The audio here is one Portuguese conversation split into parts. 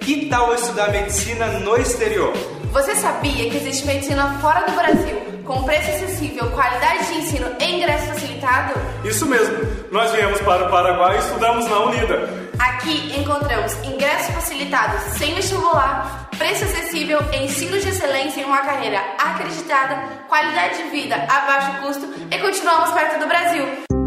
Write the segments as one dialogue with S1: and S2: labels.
S1: Que tal estudar medicina no exterior?
S2: Você sabia que existe medicina fora do Brasil, com preço acessível, qualidade de ensino e ingresso facilitado?
S3: Isso mesmo. Nós viemos para o Paraguai e estudamos na Unida.
S2: Aqui encontramos ingressos facilitados sem vestibular, preço acessível, ensino de excelência em uma carreira acreditada, qualidade de vida a baixo custo e continuamos perto do Brasil.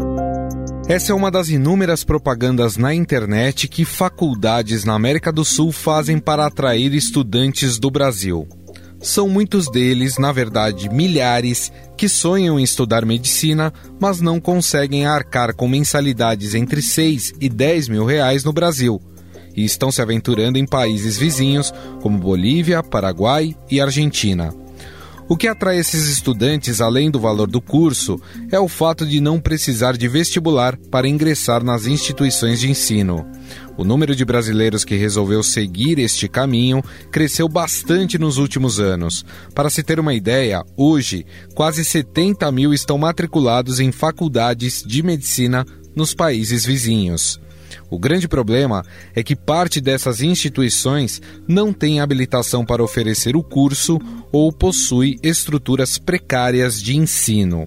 S4: Essa é uma das inúmeras propagandas na internet que faculdades na América do Sul fazem para atrair estudantes do Brasil. São muitos deles, na verdade, milhares, que sonham em estudar medicina, mas não conseguem arcar com mensalidades entre 6 e 10 mil reais no Brasil. E estão se aventurando em países vizinhos como Bolívia, Paraguai e Argentina. O que atrai esses estudantes, além do valor do curso, é o fato de não precisar de vestibular para ingressar nas instituições de ensino. O número de brasileiros que resolveu seguir este caminho cresceu bastante nos últimos anos. Para se ter uma ideia, hoje, quase 70 mil estão matriculados em faculdades de medicina nos países vizinhos. O grande problema é que parte dessas instituições não tem habilitação para oferecer o curso ou possui estruturas precárias de ensino.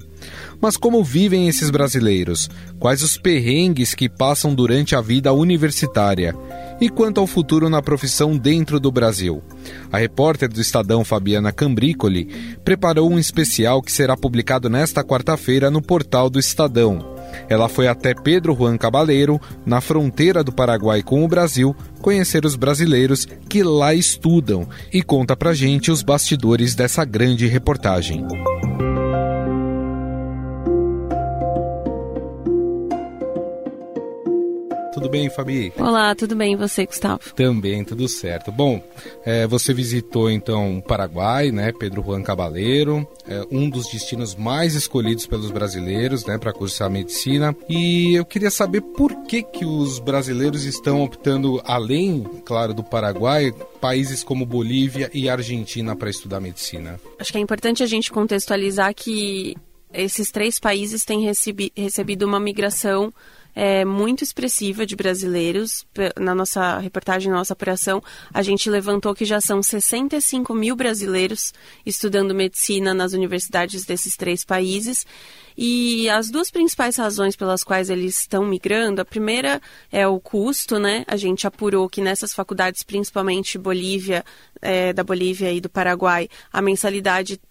S4: Mas como vivem esses brasileiros? Quais os perrengues que passam durante a vida universitária? E quanto ao futuro na profissão dentro do Brasil? A repórter do Estadão Fabiana Cambrícoli preparou um especial que será publicado nesta quarta-feira no portal do Estadão. Ela foi até Pedro Juan Cabaleiro, na fronteira do Paraguai com o Brasil, conhecer os brasileiros que lá estudam e conta pra gente os bastidores dessa grande reportagem. Tudo bem, Fabi?
S5: Olá, tudo bem e você, Gustavo?
S4: Também, tudo certo. Bom, é, você visitou então o Paraguai, né, Pedro Juan Cabaleiro, é, um dos destinos mais escolhidos pelos brasileiros, né, para cursar medicina. E eu queria saber por que que os brasileiros estão optando, além, claro, do Paraguai, países como Bolívia e Argentina para estudar medicina.
S5: Acho que é importante a gente contextualizar que esses três países têm recebi recebido uma migração é, muito expressiva de brasileiros. Na nossa reportagem, na nossa apuração, a gente levantou que já são 65 mil brasileiros estudando medicina nas universidades desses três países. E as duas principais razões pelas quais eles estão migrando, a primeira é o custo, né? A gente apurou que nessas faculdades, principalmente Bolívia, é, da Bolívia e do Paraguai, a mensalidade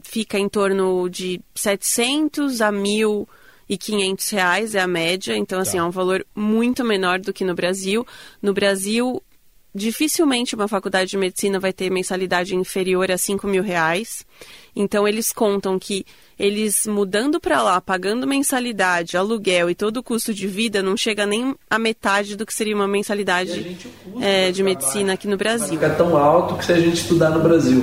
S5: fica em torno de 700 a 1.000 e 500 reais é a média, então assim, tá. é um valor muito menor do que no Brasil. No Brasil, dificilmente uma faculdade de medicina vai ter mensalidade inferior a 5 mil reais. Então eles contam que eles mudando para lá, pagando mensalidade, aluguel e todo o custo de vida, não chega nem a metade do que seria uma mensalidade é, de medicina aqui no Brasil.
S6: Fica tão alto que se a gente estudar no Brasil.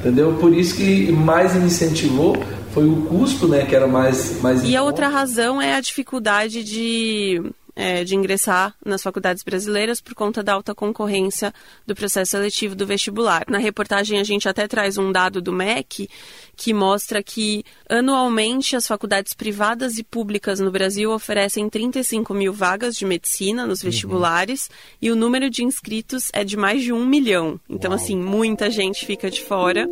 S6: Entendeu? Por isso que mais incentivou foi o custo, né, que era mais mais
S5: E a outra razão é a dificuldade de é, de ingressar nas faculdades brasileiras por conta da alta concorrência do processo seletivo do vestibular. Na reportagem a gente até traz um dado do MEC que mostra que anualmente as faculdades privadas e públicas no Brasil oferecem 35 mil vagas de medicina nos uhum. vestibulares uhum. e o número de inscritos é de mais de um milhão. Então, Uau. assim, muita gente fica de fora.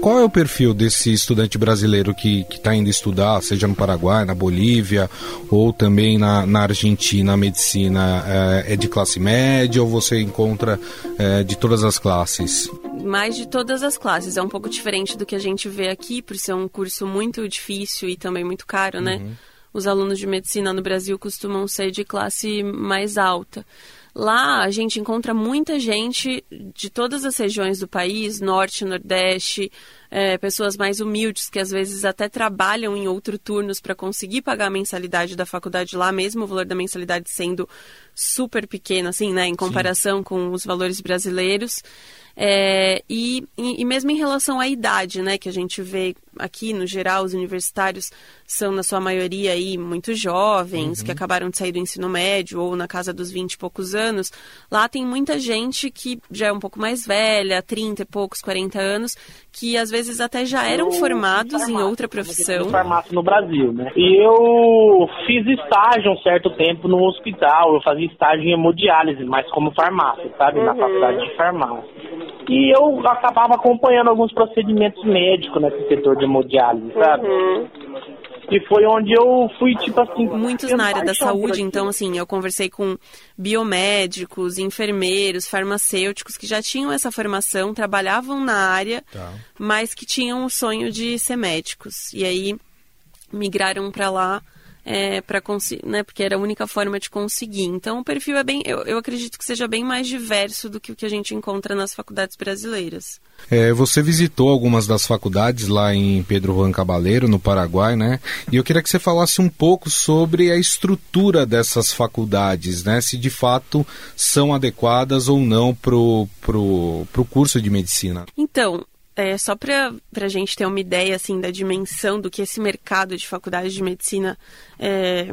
S4: Qual é o perfil desse estudante brasileiro que está indo estudar, seja no Paraguai, na Bolívia ou também na, na Argentina, a medicina? É, é, de classe média ou você encontra é, de todas as classes?
S5: Mais de todas as classes. É um pouco diferente do que a gente vê aqui, por ser um curso muito difícil e também muito caro, né? Uhum. Os alunos de medicina no Brasil costumam ser de classe mais alta. Lá a gente encontra muita gente de todas as regiões do país, norte, nordeste, é, pessoas mais humildes que às vezes até trabalham em outros turnos para conseguir pagar a mensalidade da faculdade lá, mesmo o valor da mensalidade sendo super pequeno, assim, né, em comparação Sim. com os valores brasileiros. É, e, e mesmo em relação à idade, né, que a gente vê aqui no geral, os universitários são na sua maioria aí muito jovens, uhum. que acabaram de sair do ensino médio ou na casa dos 20 e poucos anos. Lá tem muita gente que já é um pouco mais velha, 30 e poucos, 40 anos, que às vezes até já eram formados em outra profissão.
S7: Farmácia no Brasil, né? E eu fiz estágio um certo tempo no hospital, eu fazia estágio em hemodiálise, mas como farmácia, sabe? Na faculdade de farmácia. E eu acabava acompanhando alguns procedimentos médicos nesse setor de hemodiálise, sabe? E foi onde eu fui, tipo assim.
S5: Muitos na área da saúde, então, assim, eu conversei com biomédicos, enfermeiros, farmacêuticos que já tinham essa formação, trabalhavam na área, tá. mas que tinham o sonho de ser médicos. E aí migraram para lá é, para né, porque era a única forma de conseguir. Então o perfil é bem, eu, eu, acredito que seja bem mais diverso do que o que a gente encontra nas faculdades brasileiras.
S4: É, você visitou algumas das faculdades lá em Pedro Juan Cabaleiro, no Paraguai, né? E eu queria que você falasse um pouco sobre a estrutura dessas faculdades, né? Se de fato são adequadas ou não para o curso de medicina.
S5: Então, é, só para a gente ter uma ideia assim da dimensão do que esse mercado de faculdade de medicina é,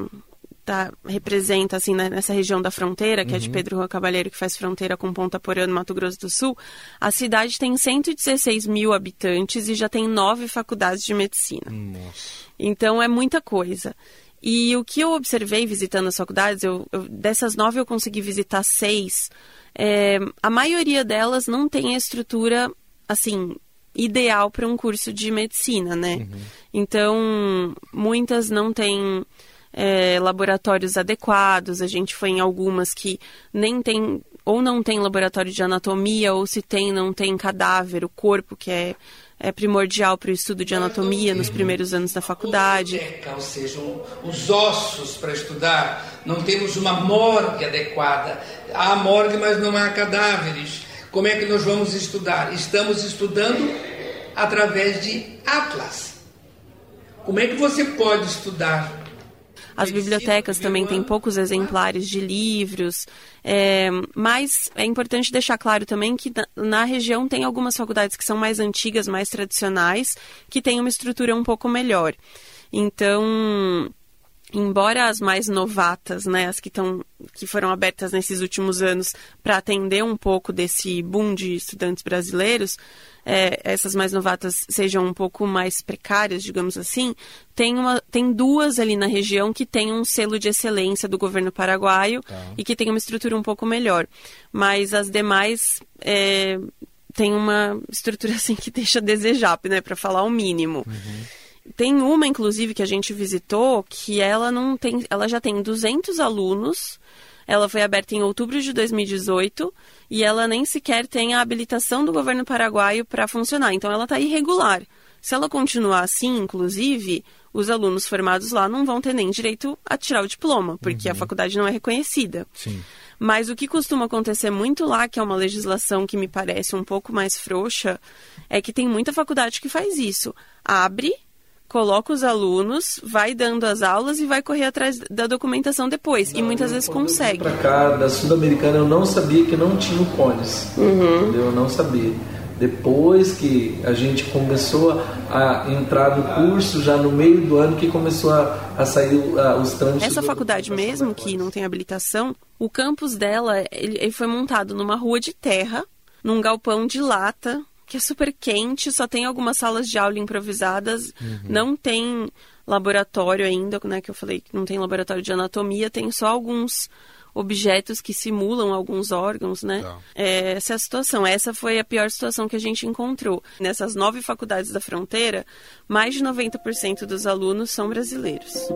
S5: tá, representa assim né, nessa região da fronteira, que uhum. é de uhum. Pedro Rua Cavalheiro, que faz fronteira com Ponta Porã, no Mato Grosso do Sul, a cidade tem 116 mil habitantes e já tem nove faculdades de medicina. Nossa. Então é muita coisa. E o que eu observei visitando as faculdades, eu, eu dessas nove eu consegui visitar seis. É, a maioria delas não tem a estrutura assim ideal para um curso de medicina, né? Uhum. Então, muitas não têm é, laboratórios adequados. A gente foi em algumas que nem tem ou não tem laboratório de anatomia, ou se tem, não tem cadáver, o corpo, que é, é primordial para o estudo de anatomia nos primeiros anos da faculdade.
S8: Ou seja, os ossos para estudar. Não temos uma morgue adequada. Há morgue, mas não há cadáveres. Como é que nós vamos estudar? Estamos estudando através de Atlas. Como é que você pode estudar?
S5: As bibliotecas também têm poucos exemplares de livros, é, mas é importante deixar claro também que na, na, região tem algumas faculdades que são mais antigas, mais tradicionais, que têm uma estrutura um pouco melhor. Então, embora as mais novatas, né, as que, tão, que foram abertas nesses últimos anos para atender um pouco desse boom de estudantes brasileiros, é, essas mais novatas sejam um pouco mais precárias, digamos assim, tem, uma, tem duas ali na região que têm um selo de excelência do governo paraguaio tá. e que tem uma estrutura um pouco melhor. Mas as demais é, têm uma estrutura assim que deixa a desejar, né, para falar o mínimo. Uhum. Tem uma, inclusive, que a gente visitou, que ela não tem, ela já tem 200 alunos. Ela foi aberta em outubro de 2018 e ela nem sequer tem a habilitação do governo paraguaio para funcionar. Então ela está irregular. Se ela continuar assim, inclusive, os alunos formados lá não vão ter nem direito a tirar o diploma, porque uhum. a faculdade não é reconhecida. Sim. Mas o que costuma acontecer muito lá, que é uma legislação que me parece um pouco mais frouxa, é que tem muita faculdade que faz isso. Abre coloca os alunos, vai dando as aulas e vai correr atrás da documentação depois. Não, e muitas vezes consegue.
S6: Para cá, da Sul-Americana, eu não sabia que não tinha o CONES. Uhum. Eu não sabia. Depois que a gente começou a entrar no curso, já no meio do ano que começou a, a sair a, os trânsitos.
S5: Essa faculdade mesmo, que não tem habilitação, o campus dela ele, ele foi montado numa rua de terra, num galpão de lata, que é super quente, só tem algumas salas de aula improvisadas, uhum. não tem laboratório ainda, né, que eu falei que não tem laboratório de anatomia, tem só alguns objetos que simulam alguns órgãos, né? Tá. É, essa é a situação. Essa foi a pior situação que a gente encontrou. Nessas nove faculdades da fronteira, mais de 90% dos alunos são brasileiros.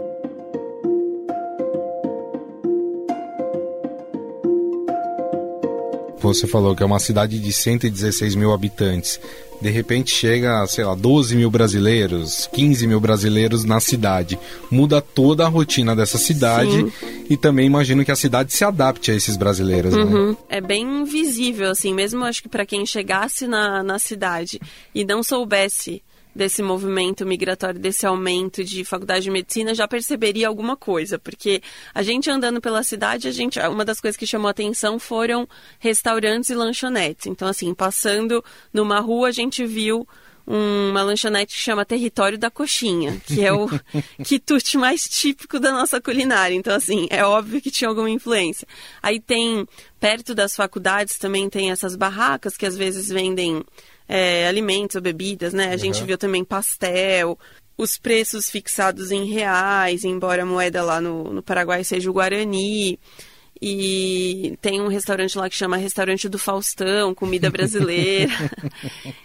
S4: Você falou que é uma cidade de 116 mil habitantes. De repente chega, sei lá, 12 mil brasileiros, 15 mil brasileiros na cidade. Muda toda a rotina dessa cidade Sim. e também imagino que a cidade se adapte a esses brasileiros. Né? Uhum. Né?
S5: É bem visível, assim, mesmo acho que para quem chegasse na, na cidade e não soubesse desse movimento migratório, desse aumento de faculdade de medicina, já perceberia alguma coisa, porque a gente andando pela cidade, a gente, uma das coisas que chamou atenção foram restaurantes e lanchonetes. Então, assim, passando numa rua, a gente viu uma lanchonete que chama Território da Coxinha, que é o quitute mais típico da nossa culinária. Então, assim, é óbvio que tinha alguma influência. Aí tem, perto das faculdades, também tem essas barracas que às vezes vendem é, alimentos ou bebidas, né? A uhum. gente viu também pastel, os preços fixados em reais, embora a moeda lá no, no Paraguai seja o Guarani. E tem um restaurante lá que chama Restaurante do Faustão, comida brasileira.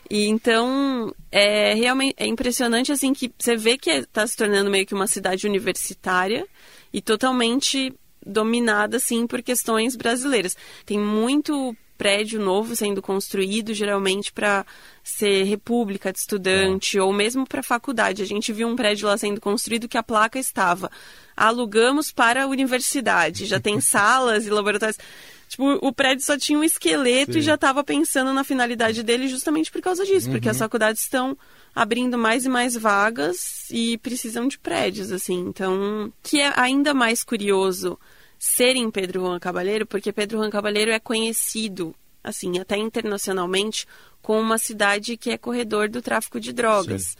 S5: e então é realmente é impressionante assim que você vê que está se tornando meio que uma cidade universitária e totalmente dominada assim por questões brasileiras. Tem muito prédio novo sendo construído, geralmente para ser república de estudante é. ou mesmo para faculdade. A gente viu um prédio lá sendo construído que a placa estava alugamos para a universidade. Já tem salas e laboratórios. Tipo, o prédio só tinha um esqueleto Sim. e já estava pensando na finalidade dele justamente por causa disso, uhum. porque as uhum. faculdades estão abrindo mais e mais vagas e precisam de prédios, assim. Então, que é ainda mais curioso ser em Pedro Juan Cabalheiro, porque Pedro Juan Cabalheiro é conhecido, assim, até internacionalmente, como uma cidade que é corredor do tráfico de drogas.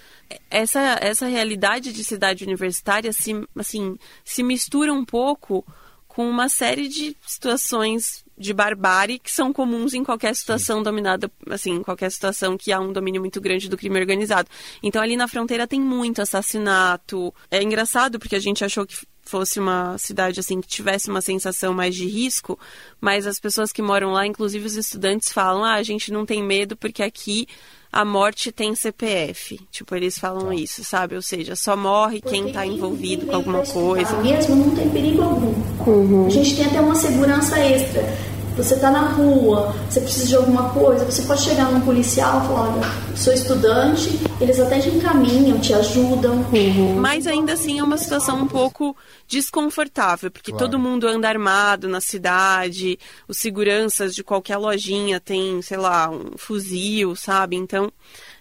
S5: Essa, essa realidade de cidade universitária se, assim, se mistura um pouco com uma série de situações de barbárie que são comuns em qualquer situação Sim. dominada, assim, em qualquer situação que há um domínio muito grande do crime organizado. Então ali na fronteira tem muito assassinato. É engraçado porque a gente achou que fosse uma cidade assim que tivesse uma sensação mais de risco, mas as pessoas que moram lá, inclusive os estudantes, falam: ah, a gente não tem medo porque aqui a morte tem CPF. Tipo, eles falam tá. isso, sabe? Ou seja, só morre porque quem está envolvido com alguma coisa.
S9: Mesmo não tem perigo algum. Uhum. A gente tem até uma segurança extra você está na rua, você precisa de alguma coisa, você pode chegar num policial e falar, olha, sou estudante, eles até te encaminham, te ajudam.
S5: Uhum. Mas ainda assim é uma situação um pouco desconfortável, porque claro. todo mundo anda armado na cidade, os seguranças de qualquer lojinha tem, sei lá, um fuzil, sabe? Então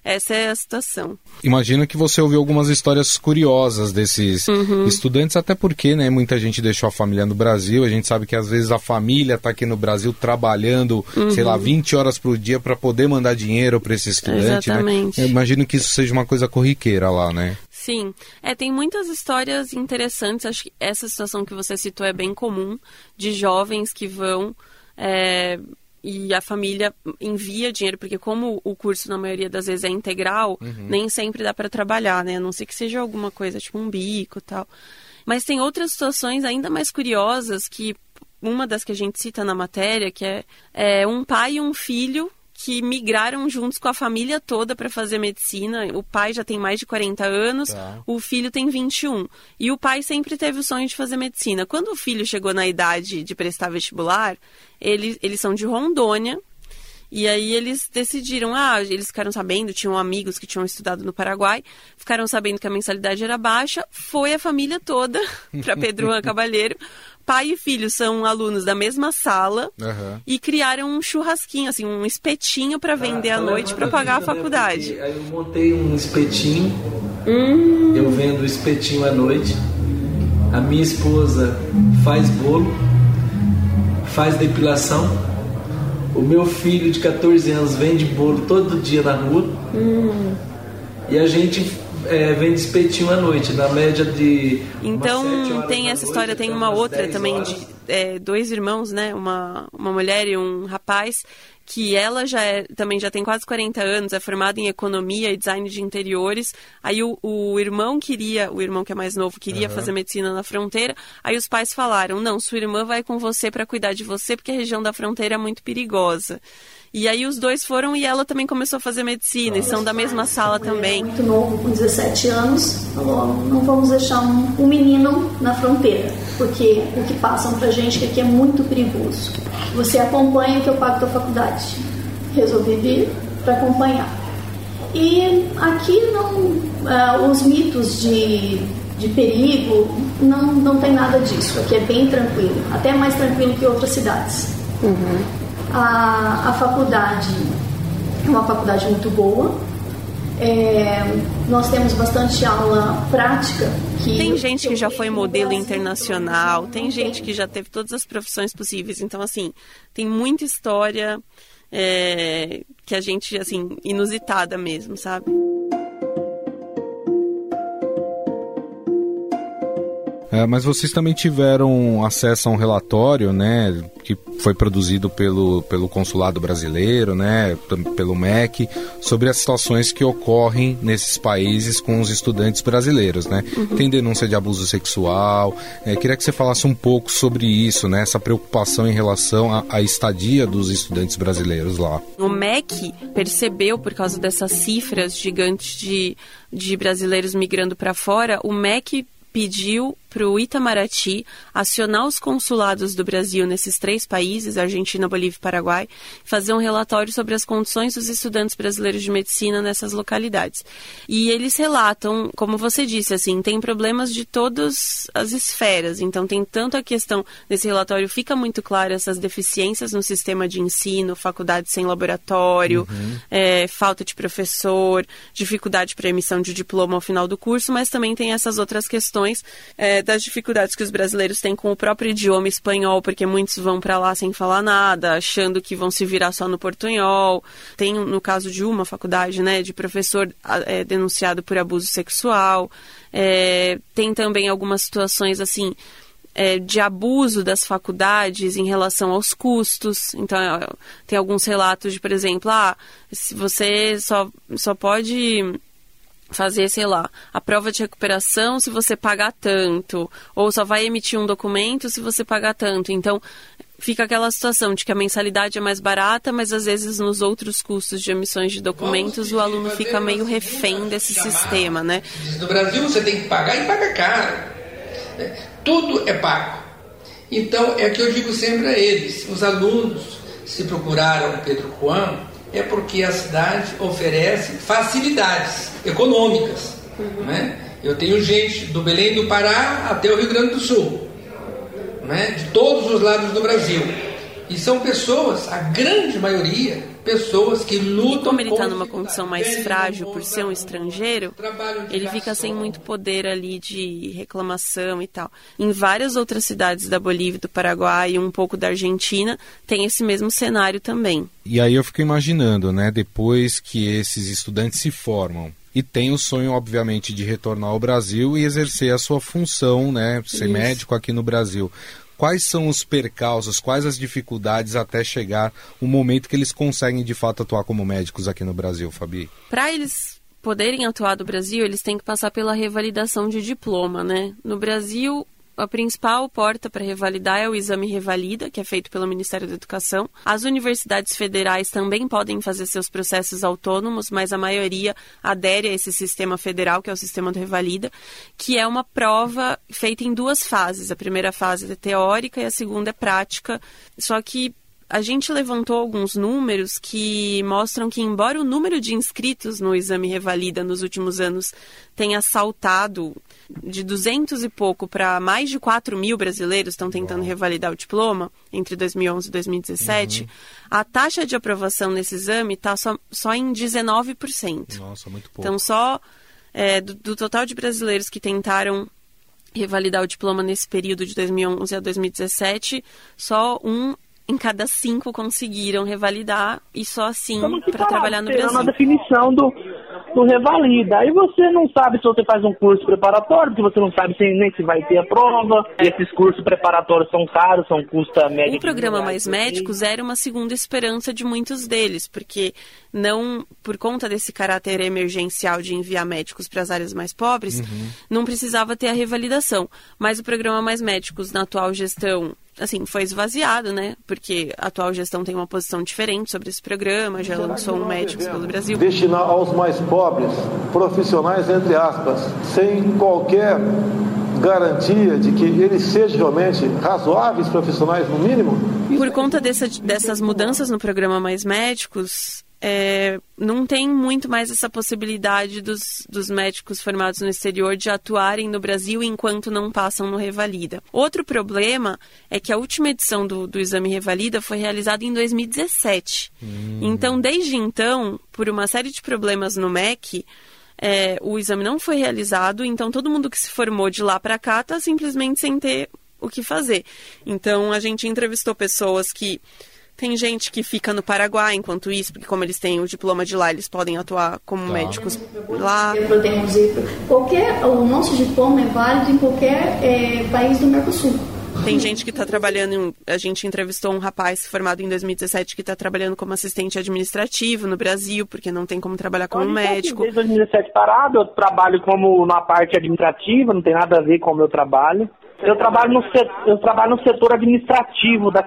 S5: essa é a situação.
S4: Imagino que você ouviu algumas histórias curiosas desses uhum. estudantes, até porque, né, muita gente deixou a família no Brasil. A gente sabe que às vezes a família está aqui no Brasil trabalhando, uhum. sei lá, 20 horas por dia para poder mandar dinheiro para esse estudante, né? Exatamente. né? Eu imagino que isso seja uma coisa corriqueira lá, né?
S5: Sim, é, tem muitas histórias interessantes. Acho que essa situação que você citou é bem comum de jovens que vão é, e a família envia dinheiro, porque como o curso na maioria das vezes é integral, uhum. nem sempre dá para trabalhar, né? A não ser que seja alguma coisa tipo um bico tal. Mas tem outras situações ainda mais curiosas que uma das que a gente cita na matéria, que é, é um pai e um filho que migraram juntos com a família toda para fazer medicina. O pai já tem mais de 40 anos, tá. o filho tem 21. E o pai sempre teve o sonho de fazer medicina. Quando o filho chegou na idade de prestar vestibular, eles, eles são de Rondônia. E aí eles decidiram, ah, eles ficaram sabendo, tinham amigos que tinham estudado no Paraguai, ficaram sabendo que a mensalidade era baixa, foi a família toda para Pedro Juan Cabalheiro pai e filho são alunos da mesma sala uhum. e criaram um churrasquinho, assim, um espetinho para vender ah, à noite para pagar a né? faculdade.
S6: Aí eu montei um espetinho, hum. eu vendo espetinho à noite. A minha esposa faz bolo, faz depilação. O meu filho de 14 anos vende bolo todo dia na rua. Hum. E a gente é, vende espetinho à noite, na média de.
S5: Então tem essa história, tem uma outra também horas. de é, dois irmãos, né? Uma, uma mulher e um rapaz que ela já é, também já tem quase 40 anos, é formada em economia e design de interiores. Aí o, o irmão queria, o irmão que é mais novo, queria uhum. fazer medicina na fronteira. Aí os pais falaram: "Não, sua irmã vai com você para cuidar de você, porque a região da fronteira é muito perigosa". E aí os dois foram e ela também começou a fazer medicina, e são da mesma sala também.
S9: Muito novo, com 17 anos, falou, não vamos deixar um, um menino na fronteira, porque o que passam pra gente que aqui é muito perigoso. Você acompanha que eu pago tua faculdade. Resolvi vir para acompanhar. E aqui não, uh, os mitos de, de perigo não, não tem nada disso. Aqui é bem tranquilo, até mais tranquilo que outras cidades. Uhum. A, a faculdade é uma faculdade muito boa. É, nós temos bastante aula prática. Que
S5: tem gente que já foi modelo internacional, tem gente que já teve todas as profissões possíveis. Então, assim, tem muita história é, que a gente, assim, inusitada mesmo, sabe?
S4: É, mas vocês também tiveram acesso a um relatório, né, que foi produzido pelo, pelo consulado brasileiro, né, pelo MEC, sobre as situações que ocorrem nesses países com os estudantes brasileiros, né? Uhum. Tem denúncia de abuso sexual. É, queria que você falasse um pouco sobre isso, né, essa preocupação em relação à, estadia dos estudantes brasileiros lá.
S5: O MEC percebeu por causa dessas cifras gigantes de, de brasileiros migrando para fora, o MEC pediu para o Itamaraty acionar os consulados do Brasil nesses três países, Argentina, Bolívia e Paraguai, fazer um relatório sobre as condições dos estudantes brasileiros de medicina nessas localidades. E eles relatam, como você disse, assim, tem problemas de todas as esferas. Então tem tanto a questão nesse relatório fica muito claro essas deficiências no sistema de ensino, faculdade sem laboratório, uhum. é, falta de professor, dificuldade para emissão de diploma ao final do curso, mas também tem essas outras questões é, das dificuldades que os brasileiros têm com o próprio idioma espanhol, porque muitos vão para lá sem falar nada, achando que vão se virar só no portunhol. Tem, no caso de uma faculdade, né, de professor é, denunciado por abuso sexual. É, tem também algumas situações assim. É, de abuso das faculdades em relação aos custos. Então, é, tem alguns relatos de, por exemplo, ah, se você só, só pode fazer, sei lá, a prova de recuperação se você pagar tanto, ou só vai emitir um documento se você pagar tanto. Então, fica aquela situação de que a mensalidade é mais barata, mas às vezes nos outros custos de emissões de documentos o aluno fica meio refém desse sistema, né?
S8: No Brasil você tem que pagar e paga caro. Né? Tudo é pago. Então, é o que eu digo sempre a eles, os alunos, se procuraram Pedro Juan, é porque a cidade oferece facilidades econômicas. Uhum. Né? Eu tenho gente do Belém do Pará até o Rio Grande do Sul, né? de todos os lados do Brasil. E são pessoas, a grande maioria, pessoas que lutam.
S5: Como ele está numa condição mais frágil por ser um estrangeiro, ele fica sem muito poder ali de reclamação e tal. Em várias outras cidades da Bolívia, do Paraguai e um pouco da Argentina, tem esse mesmo cenário também.
S4: E aí eu fico imaginando, né, depois que esses estudantes se formam, e tem o sonho, obviamente, de retornar ao Brasil e exercer a sua função, né, ser Isso. médico aqui no Brasil. Quais são os percalços, quais as dificuldades até chegar o momento que eles conseguem de fato atuar como médicos aqui no Brasil, Fabi?
S5: Para eles poderem atuar no Brasil, eles têm que passar pela revalidação de diploma, né? No Brasil, a principal porta para revalidar é o exame Revalida, que é feito pelo Ministério da Educação. As universidades federais também podem fazer seus processos autônomos, mas a maioria adere a esse sistema federal, que é o sistema do Revalida, que é uma prova feita em duas fases. A primeira fase é teórica e a segunda é prática. Só que a gente levantou alguns números que mostram que, embora o número de inscritos no exame Revalida nos últimos anos tenha saltado de 200 e pouco para mais de 4 mil brasileiros estão tentando Uau. revalidar o diploma entre 2011 e 2017, uhum. a taxa de aprovação nesse exame está só, só em 19%.
S4: Nossa, muito pouco.
S5: Então, só é, do, do total de brasileiros que tentaram revalidar o diploma nesse período de 2011 a 2017, só um em cada cinco conseguiram revalidar e só assim para trabalhar no Brasil.
S7: na definição do, do revalida. Aí você não sabe se você faz um curso preparatório, porque você não sabe se, nem se vai ter a prova. E esses cursos preparatórios são caros, são custa média.
S5: O programa Mais Médicos era uma segunda esperança de muitos deles, porque não, por conta desse caráter emergencial de enviar médicos para as áreas mais pobres, uhum. não precisava ter a revalidação. Mas o programa Mais Médicos, na atual gestão, assim, foi esvaziado, né? Porque a atual gestão tem uma posição diferente sobre esse programa, já lançou um médico pelo Brasil.
S10: Destinar aos mais pobres, profissionais, entre aspas, sem qualquer garantia de que eles sejam realmente razoáveis profissionais, no mínimo?
S5: Por conta dessa, dessas mudanças no programa Mais Médicos, é, não tem muito mais essa possibilidade dos, dos médicos formados no exterior de atuarem no Brasil enquanto não passam no Revalida. Outro problema é que a última edição do, do exame Revalida foi realizada em 2017. Hum. Então, desde então, por uma série de problemas no MEC, é, o exame não foi realizado, então todo mundo que se formou de lá para cá está simplesmente sem ter o que fazer. Então, a gente entrevistou pessoas que Tem gente que fica no Paraguai enquanto isso, porque como eles têm o diploma de lá, eles podem atuar como
S9: tá.
S5: médicos lá.
S9: Qualquer, o nosso diploma é válido em qualquer é, país do Mercosul.
S5: Tem gente que está trabalhando, a gente entrevistou um rapaz formado em 2017 que está trabalhando como assistente administrativo no Brasil, porque não tem como trabalhar como médico.
S7: Desde 2017 parado, eu trabalho como na parte administrativa, não tem nada a ver com o meu trabalho. Eu trabalho no, eu trabalho no setor administrativo da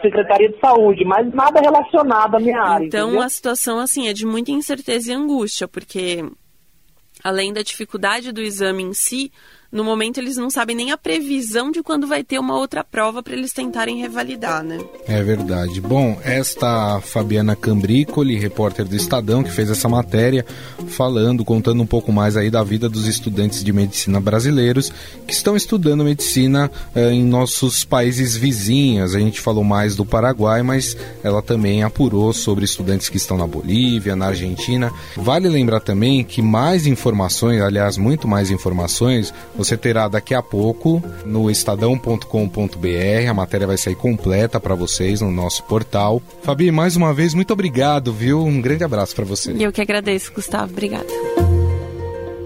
S7: Secretaria de Saúde, mas nada relacionado à minha área.
S5: Então
S7: entendeu?
S5: a situação assim é de muita incerteza e angústia, porque além da dificuldade do exame em si, no momento eles não sabem nem a previsão de quando vai ter uma outra prova para eles tentarem revalidar, né?
S4: É verdade. Bom, esta Fabiana Cambricoli, repórter do Estadão, que fez essa matéria, falando, contando um pouco mais aí da vida dos estudantes de medicina brasileiros que estão estudando medicina eh, em nossos países vizinhos. A gente falou mais do Paraguai, mas ela também apurou sobre estudantes que estão na Bolívia, na Argentina. Vale lembrar também que mais informações, aliás, muito mais informações, você terá daqui a pouco no estadão.com.br. A matéria vai sair completa para vocês no nosso portal. Fabi, mais uma vez, muito obrigado, viu? Um grande abraço para você.
S5: E eu que agradeço, Gustavo. Obrigada.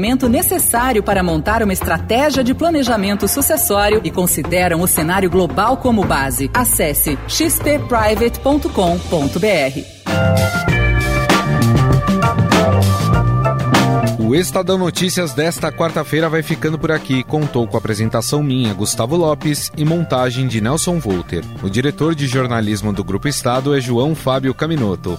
S11: acompanhamento necessário para montar uma estratégia de planejamento sucessório e consideram o cenário global como base. Acesse xpprivate.com.br.
S4: O Estadão Notícias desta quarta-feira vai ficando por aqui. Contou com a apresentação minha, Gustavo Lopes, e montagem de Nelson Volter. O diretor de jornalismo do Grupo Estado é João Fábio Caminoto.